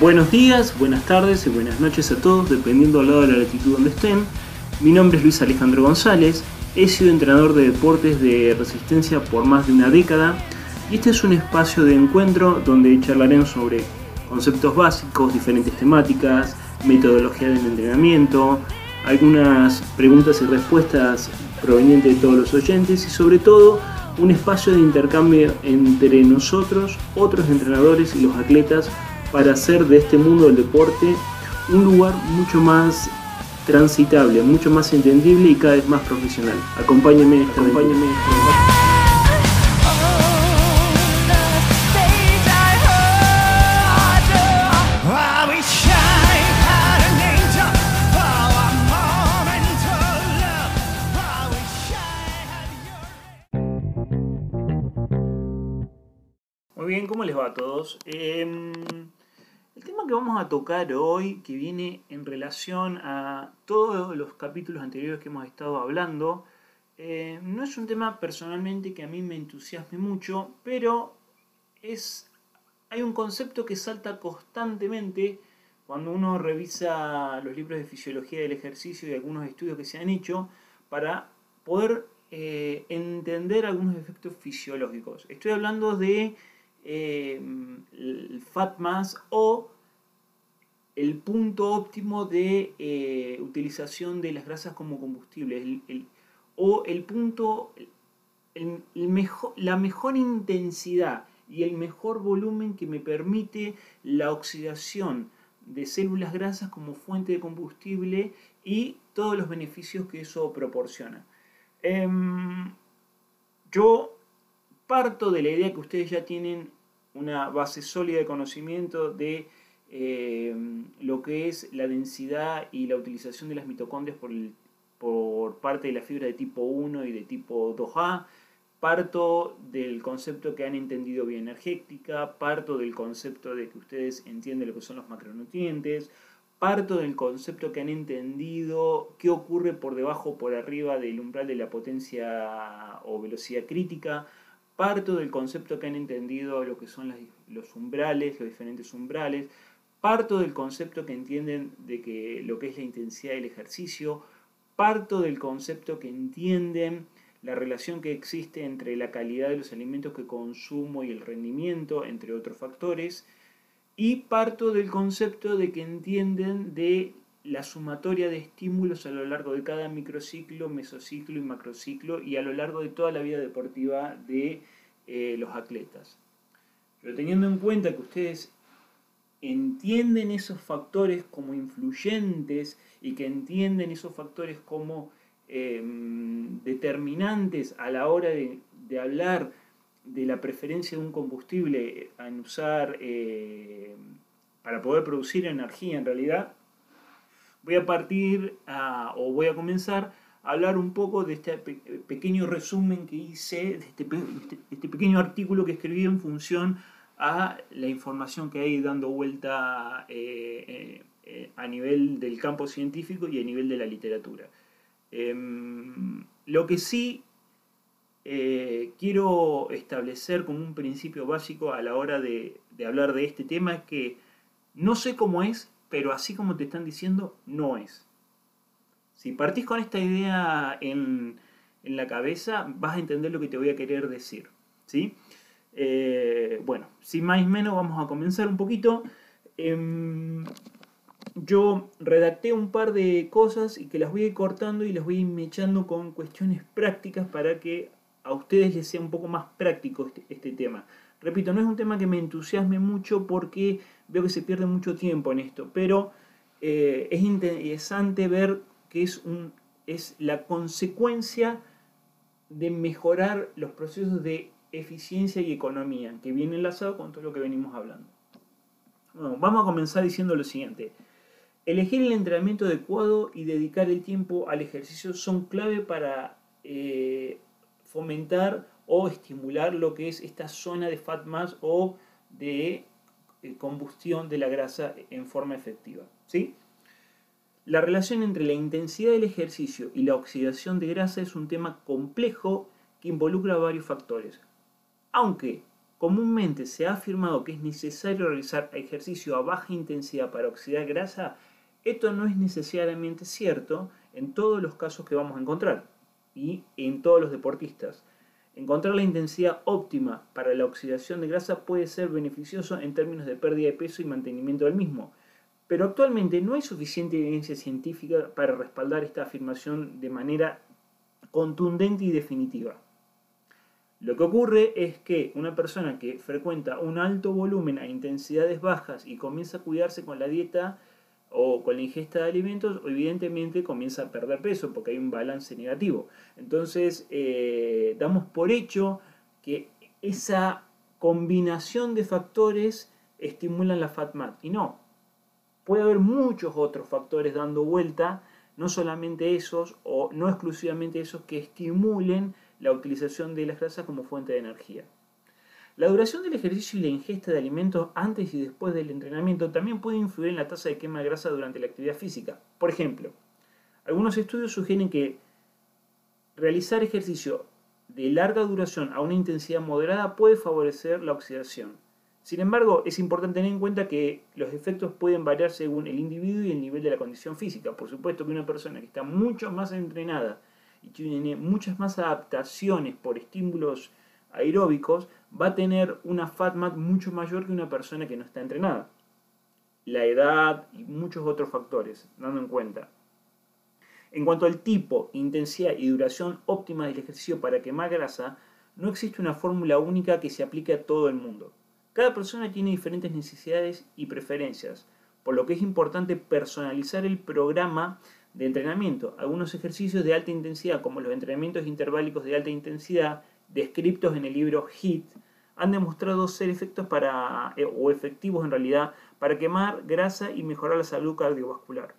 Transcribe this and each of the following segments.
Buenos días, buenas tardes y buenas noches a todos, dependiendo del lado de la latitud donde estén. Mi nombre es Luis Alejandro González, he sido entrenador de deportes de resistencia por más de una década y este es un espacio de encuentro donde charlaremos sobre conceptos básicos, diferentes temáticas, metodología del entrenamiento, algunas preguntas y respuestas provenientes de todos los oyentes y sobre todo un espacio de intercambio entre nosotros, otros entrenadores y los atletas para hacer de este mundo del deporte un lugar mucho más transitable, mucho más entendible y cada vez más profesional. Acompáñenme en ¿cómo les va a todos? Em, el tema que vamos a tocar hoy, que viene en relación a todos los capítulos anteriores que hemos estado hablando, eh, no es un tema personalmente que a mí me entusiasme mucho, pero es, hay un concepto que salta constantemente cuando uno revisa los libros de fisiología del ejercicio y algunos estudios que se han hecho para poder eh, entender algunos efectos fisiológicos. Estoy hablando de eh, el fat mass o el punto óptimo de eh, utilización de las grasas como combustible o el punto la mejor intensidad y el mejor volumen que me permite la oxidación de células grasas como fuente de combustible y todos los beneficios que eso proporciona. Em, yo parto de la idea que ustedes ya tienen una base sólida de conocimiento de eh, lo que es la densidad y la utilización de las mitocondrias por, por parte de la fibra de tipo 1 y de tipo 2A. Parto del concepto que han entendido bioenergética, parto del concepto de que ustedes entienden lo que son los macronutrientes, parto del concepto que han entendido qué ocurre por debajo o por arriba del umbral de la potencia o velocidad crítica, parto del concepto que han entendido lo que son los umbrales, los diferentes umbrales, parto del concepto que entienden de que lo que es la intensidad del ejercicio, parto del concepto que entienden la relación que existe entre la calidad de los alimentos que consumo y el rendimiento, entre otros factores, y parto del concepto de que entienden de la sumatoria de estímulos a lo largo de cada microciclo, mesociclo y macrociclo y a lo largo de toda la vida deportiva de eh, los atletas. Pero teniendo en cuenta que ustedes entienden esos factores como influyentes y que entienden esos factores como eh, determinantes a la hora de, hablar de la preferencia de un combustible en usar eh, para poder producir energía en realidad, voy a partir o voy a comenzar a hablar un poco de este pe- pequeño resumen que hice, de este, pe- este- pequeño artículo que escribí en función a la información que hay dando vuelta eh, eh, a nivel del campo científico y a nivel de la literatura. Em, lo que sí eh, quiero establecer como un principio básico a la hora de, de hablar de este tema es que no sé cómo es, pero así como te están diciendo, no es. Si partís con esta idea en, en la cabeza, vas a entender lo que te voy a querer decir. ¿sí? Eh, bueno, sin más ni menos, vamos a comenzar un poquito. Em, yo redacté un par de cosas y que las voy a ir cortando y las voy a ir mechando con cuestiones prácticas para que a ustedes les sea un poco más práctico este, este tema. Repito, no es un tema que me entusiasme mucho porque veo que se pierde mucho tiempo en esto, pero eh, es interesante ver que es, un, es la consecuencia de mejorar los procesos de eficiencia y economía, que viene enlazado con todo lo que venimos hablando. Bueno, vamos a comenzar diciendo lo siguiente. Elegir el entrenamiento adecuado y dedicar el tiempo al ejercicio son clave para eh, fomentar o estimular lo que es esta zona de fat mass o de eh, combustión de la grasa en forma efectiva. ¿sí? La relación entre la intensidad del ejercicio y la oxidación de grasa es un tema complejo que involucra varios factores. Aunque comúnmente se ha afirmado que es necesario realizar ejercicio a baja intensidad para oxidar grasa, esto no es necesariamente cierto en todos los casos que vamos a encontrar y en todos los deportistas. Encontrar la intensidad óptima para la oxidación de grasa puede ser beneficioso en términos de pérdida de peso y mantenimiento del mismo, pero actualmente no hay suficiente evidencia científica para respaldar esta afirmación de manera contundente y definitiva. Lo que ocurre es que una persona que frecuenta un alto volumen a intensidades bajas y comienza a cuidarse con la dieta o con la ingesta de alimentos, evidentemente comienza a perder peso porque hay un balance negativo. Entonces, eh, damos por hecho que esa combinación de factores estimulan la FATMAT. Y no, puede haber muchos otros factores dando vuelta, no solamente esos o no exclusivamente esos que estimulen la utilización de las grasas como fuente de energía. La duración del ejercicio y la ingesta de alimentos antes y después del entrenamiento también puede influir en la tasa de quema de grasa durante la actividad física. Por ejemplo, algunos estudios sugieren que realizar ejercicio de larga duración a una intensidad moderada puede favorecer la oxidación. Sin embargo, es importante tener en cuenta que los efectos pueden variar según el individuo y el nivel de la condición física. Por supuesto que una persona que está mucho más entrenada y tiene muchas más adaptaciones por estímulos aeróbicos va a tener una FATMAT mucho mayor que una persona que no está entrenada. La edad y muchos otros factores, dando en cuenta. En cuanto al tipo, intensidad y duración óptima del ejercicio para quemar grasa, no existe una fórmula única que se aplique a todo el mundo. Cada persona tiene diferentes necesidades y preferencias, por lo que es importante personalizar el programa de entrenamiento. Algunos ejercicios de alta intensidad, como los entrenamientos interválicos de alta intensidad, descritos en el libro HIT, han demostrado ser efectos para, eh, o efectivos en realidad para quemar grasa y mejorar la salud cardiovascular.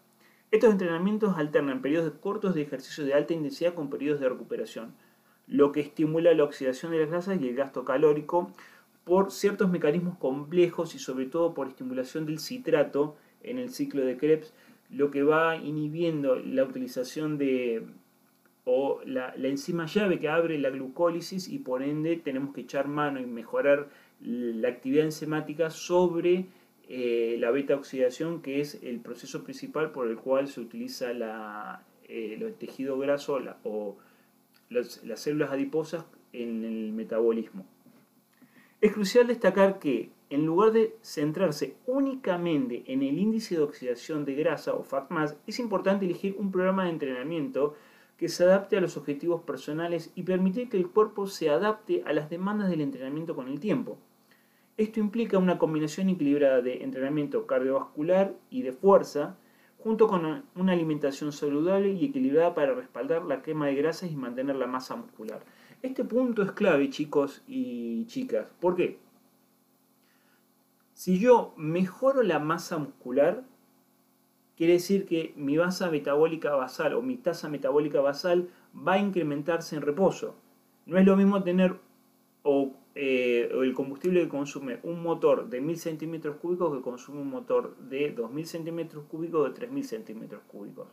Estos entrenamientos alternan periodos cortos de ejercicio de alta intensidad con periodos de recuperación, lo que estimula la oxidación de las grasas y el gasto calórico por ciertos mecanismos complejos y sobre todo por estimulación del citrato en el ciclo de Krebs, lo que va inhibiendo la utilización de, o la, enzima llave que abre la glucólisis y por ende tenemos que echar mano y mejorar la actividad enzimática sobre eh, la beta oxidación que es el proceso principal por el cual se utiliza la, eh, el tejido graso o las células adiposas en el metabolismo. Es crucial destacar que en lugar de centrarse únicamente en el índice de oxidación de grasa o FATMAS, es importante elegir un programa de entrenamiento que se adapte a los objetivos personales y permitir que el cuerpo se adapte a las demandas del entrenamiento con el tiempo. Esto implica una combinación equilibrada de entrenamiento cardiovascular y de fuerza, junto con una alimentación saludable y equilibrada para respaldar la quema de grasas y mantener la masa muscular. Este punto es clave, chicos y chicas. ¿Por qué? Si yo mejoro la masa muscular, quiere decir que mi masa metabólica basal o mi tasa metabólica basal va a incrementarse en reposo. No es lo mismo tener o, eh, el combustible que consume un motor de 1000 centímetros cúbicos que consume un motor de 2000 centímetros cúbicos o de 3000 centímetros cúbicos.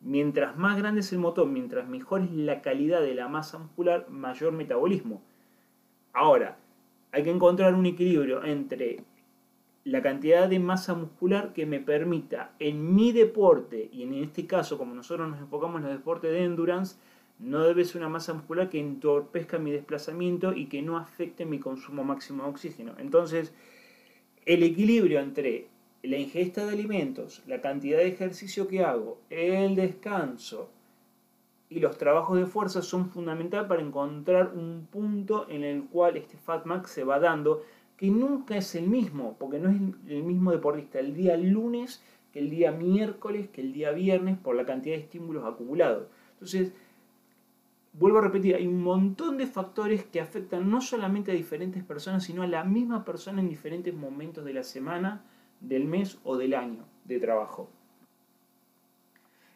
Mientras más grande es el motor, mientras mejor es la calidad de la masa muscular, mayor metabolismo. Ahora, hay que encontrar un equilibrio entre la cantidad de masa muscular que me permita en mi deporte, y en este caso como nosotros nos enfocamos en los deportes de endurance, no debe ser una masa muscular que entorpezca mi desplazamiento y que no afecte mi consumo máximo de oxígeno. Entonces, el equilibrio entre la ingesta de alimentos, la cantidad de ejercicio que hago, el descanso y los trabajos de fuerza son fundamental para encontrar un punto en el cual este FatMax se va dando que nunca es el mismo, porque no es el mismo deportista el día lunes que el día miércoles, que el día viernes, por la cantidad de estímulos acumulados. Entonces, vuelvo a repetir, hay un montón de factores que afectan no solamente a diferentes personas, sino a la misma persona en diferentes momentos de la semana, del mes o del año de trabajo.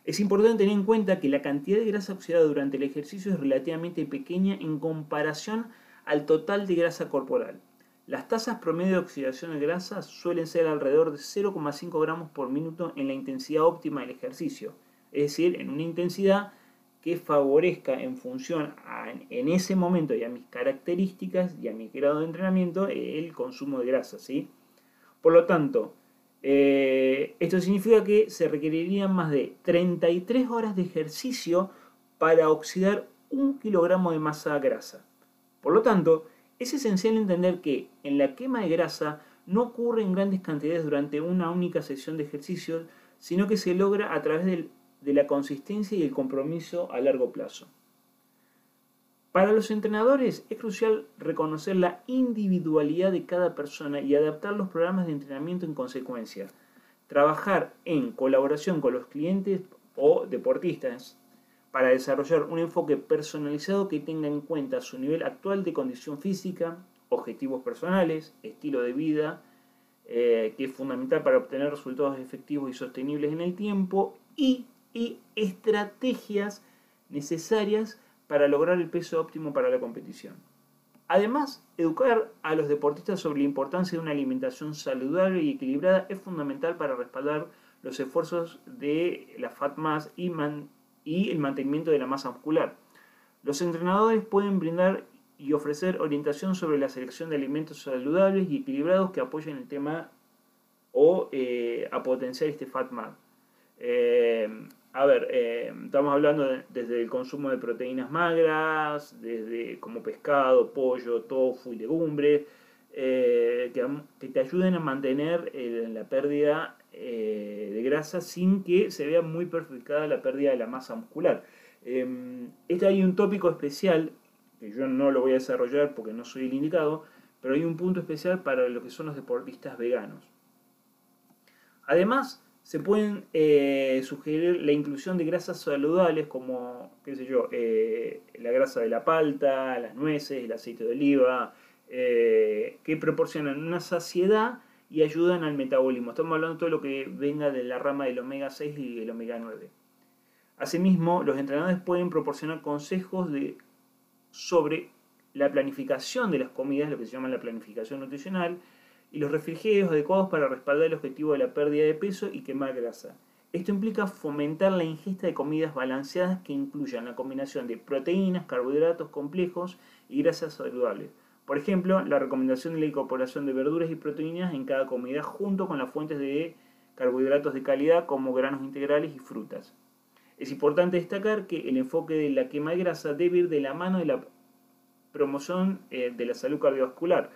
Es importante tener en cuenta que la cantidad de grasa oxidada durante el ejercicio es relativamente pequeña en comparación al total de grasa corporal. Las tasas promedio de oxidación de grasa suelen ser alrededor de 0,5 gramos por minuto en la intensidad óptima del ejercicio, es decir, en una intensidad que favorezca en función a, en ese momento y a mis características y a mi grado de entrenamiento el consumo de grasa. ¿sí? Por lo tanto, eh, esto significa que se requerirían más de 33 horas de ejercicio para oxidar un kilogramo de masa grasa. Por lo tanto, es esencial entender que en la quema de grasa no ocurre en grandes cantidades durante una única sesión de ejercicios, sino que se logra a través de la consistencia y el compromiso a largo plazo. Para los entrenadores es crucial reconocer la individualidad de cada persona y adaptar los programas de entrenamiento en consecuencia. Trabajar en colaboración con los clientes o deportistas para desarrollar un enfoque personalizado que tenga en cuenta su nivel actual de condición física, objetivos personales, estilo de vida, eh, que es fundamental para obtener resultados efectivos y sostenibles en el tiempo, y, estrategias necesarias para lograr el peso óptimo para la competición. Además, educar a los deportistas sobre la importancia de una alimentación saludable y equilibrada es fundamental para respaldar los esfuerzos de la FATMAS y, man y el mantenimiento de la masa muscular. Los entrenadores pueden brindar y ofrecer orientación sobre la selección de alimentos saludables y equilibrados que apoyen el tema o eh, a potenciar este FATMAD. Eh, a ver, eh, estamos hablando desde el consumo de proteínas magras, desde como pescado, pollo, tofu y legumbres, que, que, te ayuden a mantener la pérdida eh, de grasa sin que se vea muy perjudicada la pérdida de la masa muscular. Eh, este hay un tópico especial, que yo no lo voy a desarrollar porque no soy el indicado, pero hay un punto especial para lo que son los deportistas veganos. Además, se pueden eh, sugerir la inclusión de grasas saludables como, qué sé yo, eh, la grasa de la palta, las nueces, el aceite de oliva, que proporcionan una saciedad y ayudan al metabolismo. Estamos hablando de todo lo que venga de la rama del omega 6 y el omega 9. Asimismo, los entrenadores pueden proporcionar consejos de, sobre la planificación de las comidas, lo que se llama la planificación nutricional, y los refrigerios adecuados para respaldar el objetivo de la pérdida de peso y quemar grasa. Esto implica fomentar la ingesta de comidas balanceadas que incluyan la combinación de proteínas, carbohidratos complejos y grasas saludables por ejemplo, la recomendación de la incorporación de verduras y proteínas en cada comida junto con las fuentes de carbohidratos de calidad como granos integrales y frutas. Es importante destacar que el enfoque de la quema de grasa debe ir de la mano de la promoción eh, de la salud cardiovascular.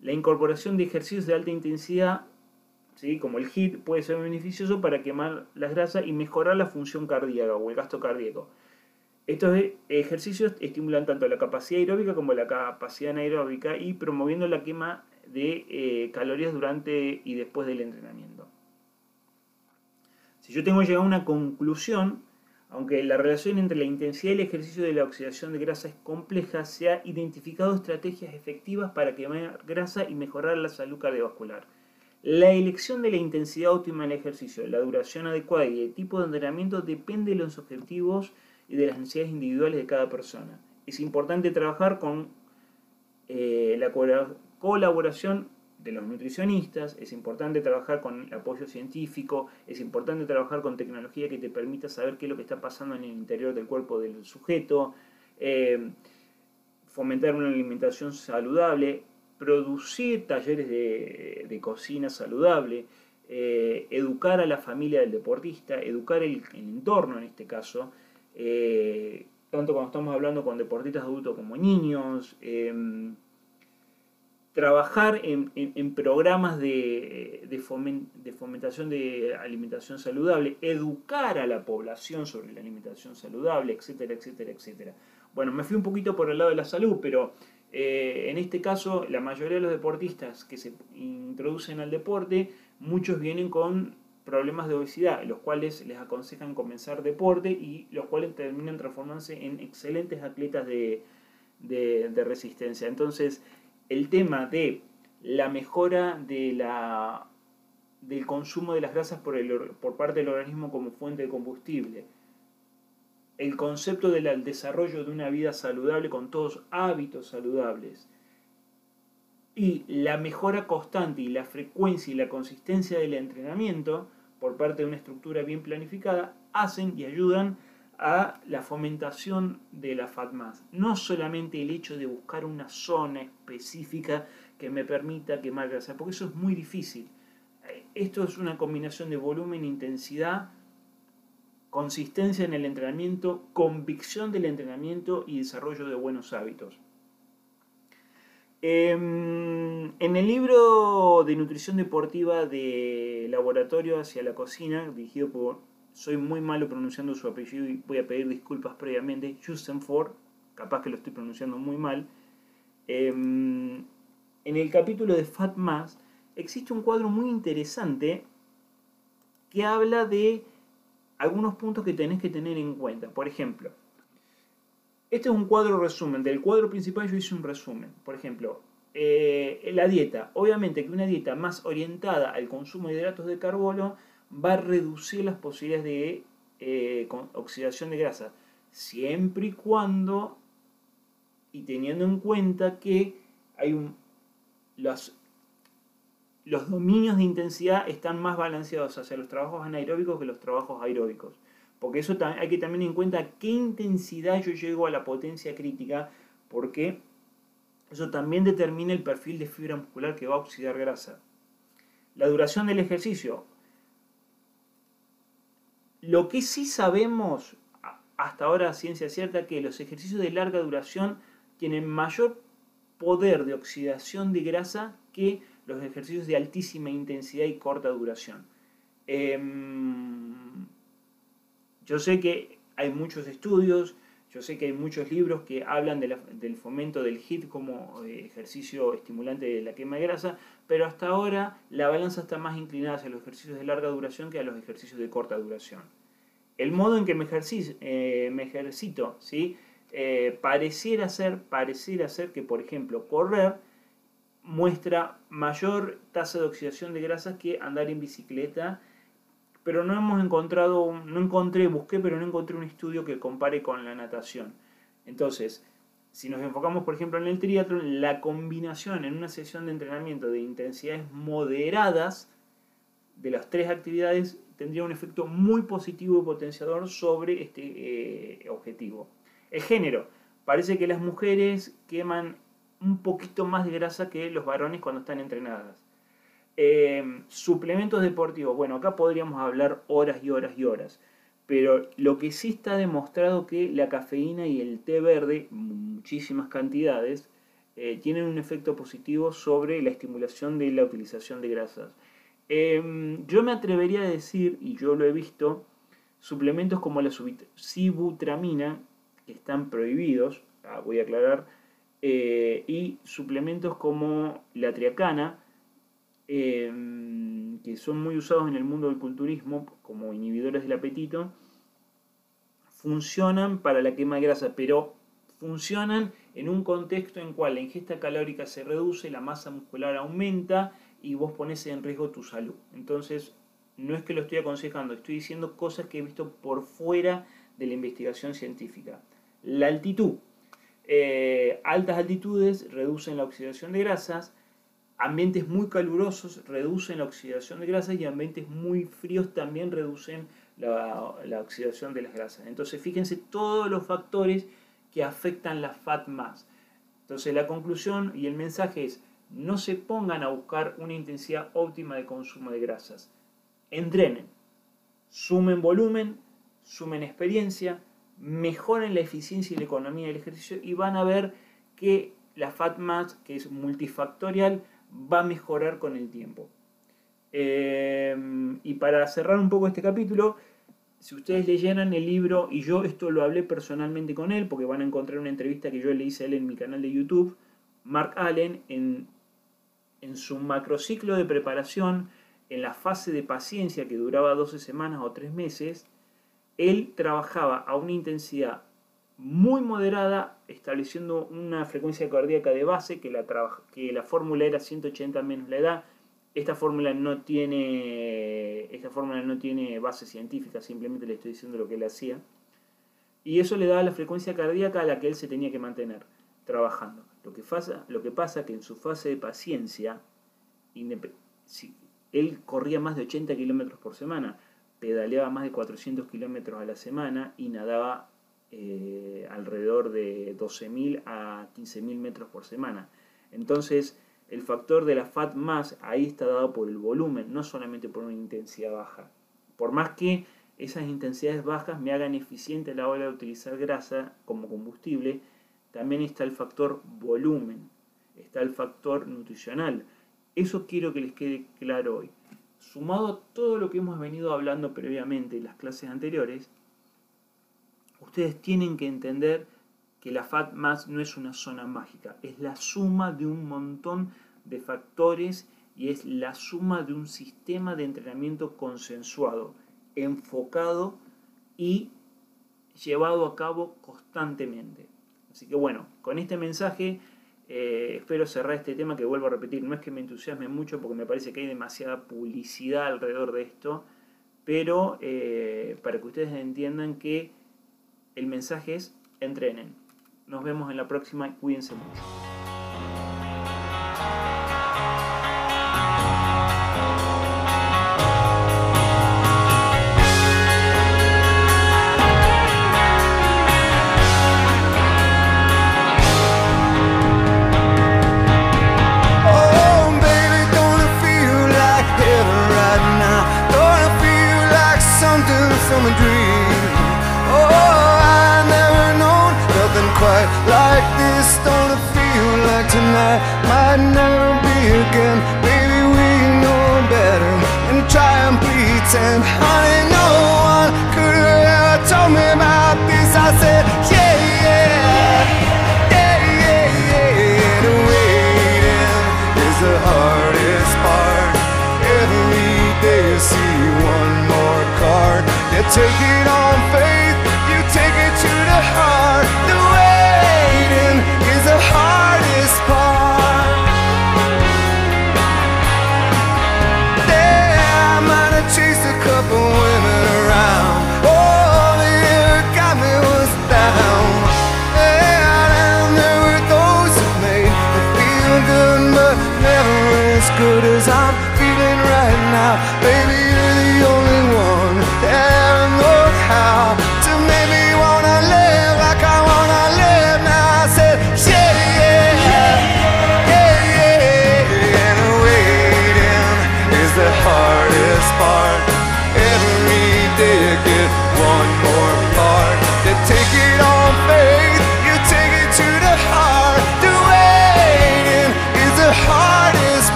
La incorporación de ejercicios de alta intensidad, ¿sí? como el HIIT, puede ser beneficioso para quemar las grasas y mejorar la función cardíaca o el gasto cardíaco. Estos ejercicios estimulan tanto la capacidad aeróbica como la capacidad anaeróbica y promoviendo la quema de eh, calorías durante y después del entrenamiento. Si yo tengo llegado a una conclusión, aunque la relación entre la intensidad y el ejercicio de la oxidación de grasa es compleja, se ha identificado estrategias efectivas para quemar grasa y mejorar la salud cardiovascular. La elección de la intensidad óptima del ejercicio, la duración adecuada y el tipo de entrenamiento depende de los objetivos y de las necesidades individuales de cada persona. Es importante trabajar con eh, la colaboración de los nutricionistas, es importante trabajar con el apoyo científico, es importante trabajar con tecnología que te permita saber qué es lo que está pasando en el interior del cuerpo del sujeto, eh, fomentar una alimentación saludable, producir talleres de, cocina saludable, eh, educar a la familia del deportista, educar el entorno en este caso, eh, tanto cuando estamos hablando con deportistas adultos como niños, em, trabajar en, programas de, de, fomentación de alimentación saludable, educar a la población sobre la alimentación saludable, etcétera, etcétera, etcétera. Bueno, me fui un poquito por el lado de la salud, pero eh, en este caso la mayoría de los deportistas que se introducen al deporte, muchos vienen con problemas de obesidad, los cuales les aconsejan comenzar deporte y los cuales terminan transformándose en excelentes atletas de, resistencia. Entonces, el tema de la mejora de la, del consumo de las grasas por, el, por parte del organismo como fuente de combustible, el concepto del desarrollo de una vida saludable con todos hábitos saludables, y la mejora constante y la frecuencia y la consistencia del entrenamiento por parte de una estructura bien planificada hacen y ayudan a la fomentación de la FATMAS. No solamente el hecho de buscar una zona específica que me permita quemar grasa, porque eso es muy difícil. Esto es una combinación de volumen, intensidad, consistencia en el entrenamiento, convicción del entrenamiento y desarrollo de buenos hábitos. Em, en el libro de nutrición deportiva de Laboratorio hacia la cocina, dirigido por, soy muy malo pronunciando su apellido y voy a pedir disculpas previamente, Justin Ford, capaz que lo estoy pronunciando muy mal. Em, en el capítulo de Fat Mass existe un cuadro muy interesante que habla de algunos puntos que tenés que tener en cuenta. Por ejemplo, este es un cuadro resumen. Del cuadro principal yo hice un resumen. Por ejemplo, eh, la dieta. Obviamente que una dieta más orientada al consumo de hidratos de carbono va a reducir las posibilidades de eh, oxidación de grasa. Siempre y cuando, y teniendo en cuenta que hay los, los dominios de intensidad están más balanceados hacia los trabajos anaeróbicos que los trabajos aeróbicos. Porque eso hay que también en cuenta qué intensidad yo llego a la potencia crítica, porque eso también determina el perfil de fibra muscular que va a oxidar grasa. La duración del ejercicio. Lo que sí sabemos hasta ahora, ciencia cierta, que los ejercicios de larga duración tienen mayor poder de oxidación de grasa que los ejercicios de altísima intensidad y corta duración. Em, yo sé que hay muchos estudios, yo sé que hay muchos libros que hablan del fomento del HIIT como eh, ejercicio estimulante de la quema de grasa, pero hasta ahora la balanza está más inclinada hacia los ejercicios de larga duración que a los ejercicios de corta duración. El modo en que me, eh, me ejercito, ¿sí? Eh, pareciera, ser, pareciera ser que, por ejemplo, correr muestra mayor tasa de oxidación de grasas que andar en bicicleta, pero no hemos encontrado, no encontré, busqué, pero no encontré un estudio que compare con la natación. Entonces, si nos enfocamos, por ejemplo, en el triatlón, la combinación en una sesión de entrenamiento de intensidades moderadas de las tres actividades tendría un efecto muy positivo y potenciador sobre este eh, objetivo. El género. Parece que las mujeres queman un poquito más de grasa que los varones cuando están entrenadas. Eh, suplementos deportivos. Bueno, acá podríamos hablar horas y horas y horas. Pero lo que sí está demostrado que la cafeína y el té verde, muchísimas cantidades, eh, tienen un efecto positivo sobre la estimulación de la utilización de grasas. Em, yo me atrevería a decir, y yo lo he visto, suplementos como la sibutramina, que están prohibidos, ah, voy a aclarar, eh, y suplementos como la triacana, em, que son muy usados en el mundo del culturismo como inhibidores del apetito, funcionan para la quema de grasa, pero funcionan en un contexto en cual la ingesta calórica se reduce, la masa muscular aumenta y vos pones en riesgo tu salud. Entonces, no es que lo estoy aconsejando, estoy diciendo cosas que he visto por fuera de la investigación científica. La altitud. Eh, altas altitudes reducen la oxidación de grasas, ambientes muy calurosos reducen la oxidación de grasas y ambientes muy fríos también reducen la, oxidación de las grasas. Entonces fíjense todos los factores que afectan la fat mass. Entonces la conclusión y el mensaje es no se pongan a buscar una intensidad óptima de consumo de grasas. Entrenen, sumen volumen, sumen experiencia, mejoren la eficiencia y la economía del ejercicio y van a ver que la fat mass, que es multifactorial, va a mejorar con el tiempo. Eh, y para cerrar un poco este capítulo, si ustedes leyeran el libro, y yo esto lo hablé personalmente con él, porque van a encontrar una entrevista que yo le hice a él en mi canal de YouTube, Mark Allen, en, en su macrociclo de preparación, en la fase de paciencia que duraba 12 semanas o 3 meses, él trabajaba a una intensidad muy moderada, estableciendo una frecuencia cardíaca de base, que la, que la fórmula era 180 menos la edad. Esta fórmula no tiene esta fórmula no tiene base científica, simplemente le estoy diciendo lo que él hacía. Y eso le daba la frecuencia cardíaca a la que él se tenía que mantener trabajando. Lo que pasa, lo que pasa que en su fase de paciencia, si- él corría más de 80 kilómetros por semana, pedaleaba más de 400 kilómetros a la semana y nadaba eh, alrededor de 12.000 a 15.000 metros por semana. Entonces, el factor de la FAT más ahí está dado por el volumen, no solamente por una intensidad baja. Por más que esas intensidades bajas me hagan eficiente a la hora de utilizar grasa como combustible, también está el factor volumen, está el factor nutricional. Eso quiero que les quede claro hoy. Sumado todo lo que hemos venido hablando previamente en las clases anteriores, ustedes tienen que entender que la FAT más no es una zona mágica, es la suma de un montón de factores y es la suma de un sistema de entrenamiento consensuado, enfocado y llevado a cabo constantemente. Así que bueno, con este mensaje eh, espero cerrar este tema que vuelvo a repetir, no es que me entusiasme mucho porque me parece que hay demasiada publicidad alrededor de esto, pero eh, para que ustedes entiendan que el mensaje es entrenen. Nos vemos en la próxima y cuídense mucho. Tonight might never be again? Baby, we know better and try and pretend. Honey, no one could have ever told me about this. I said, yeah, yeah. Yeah, yeah, yeah, and waiting is the hardest part. Every day you see one more card. You take it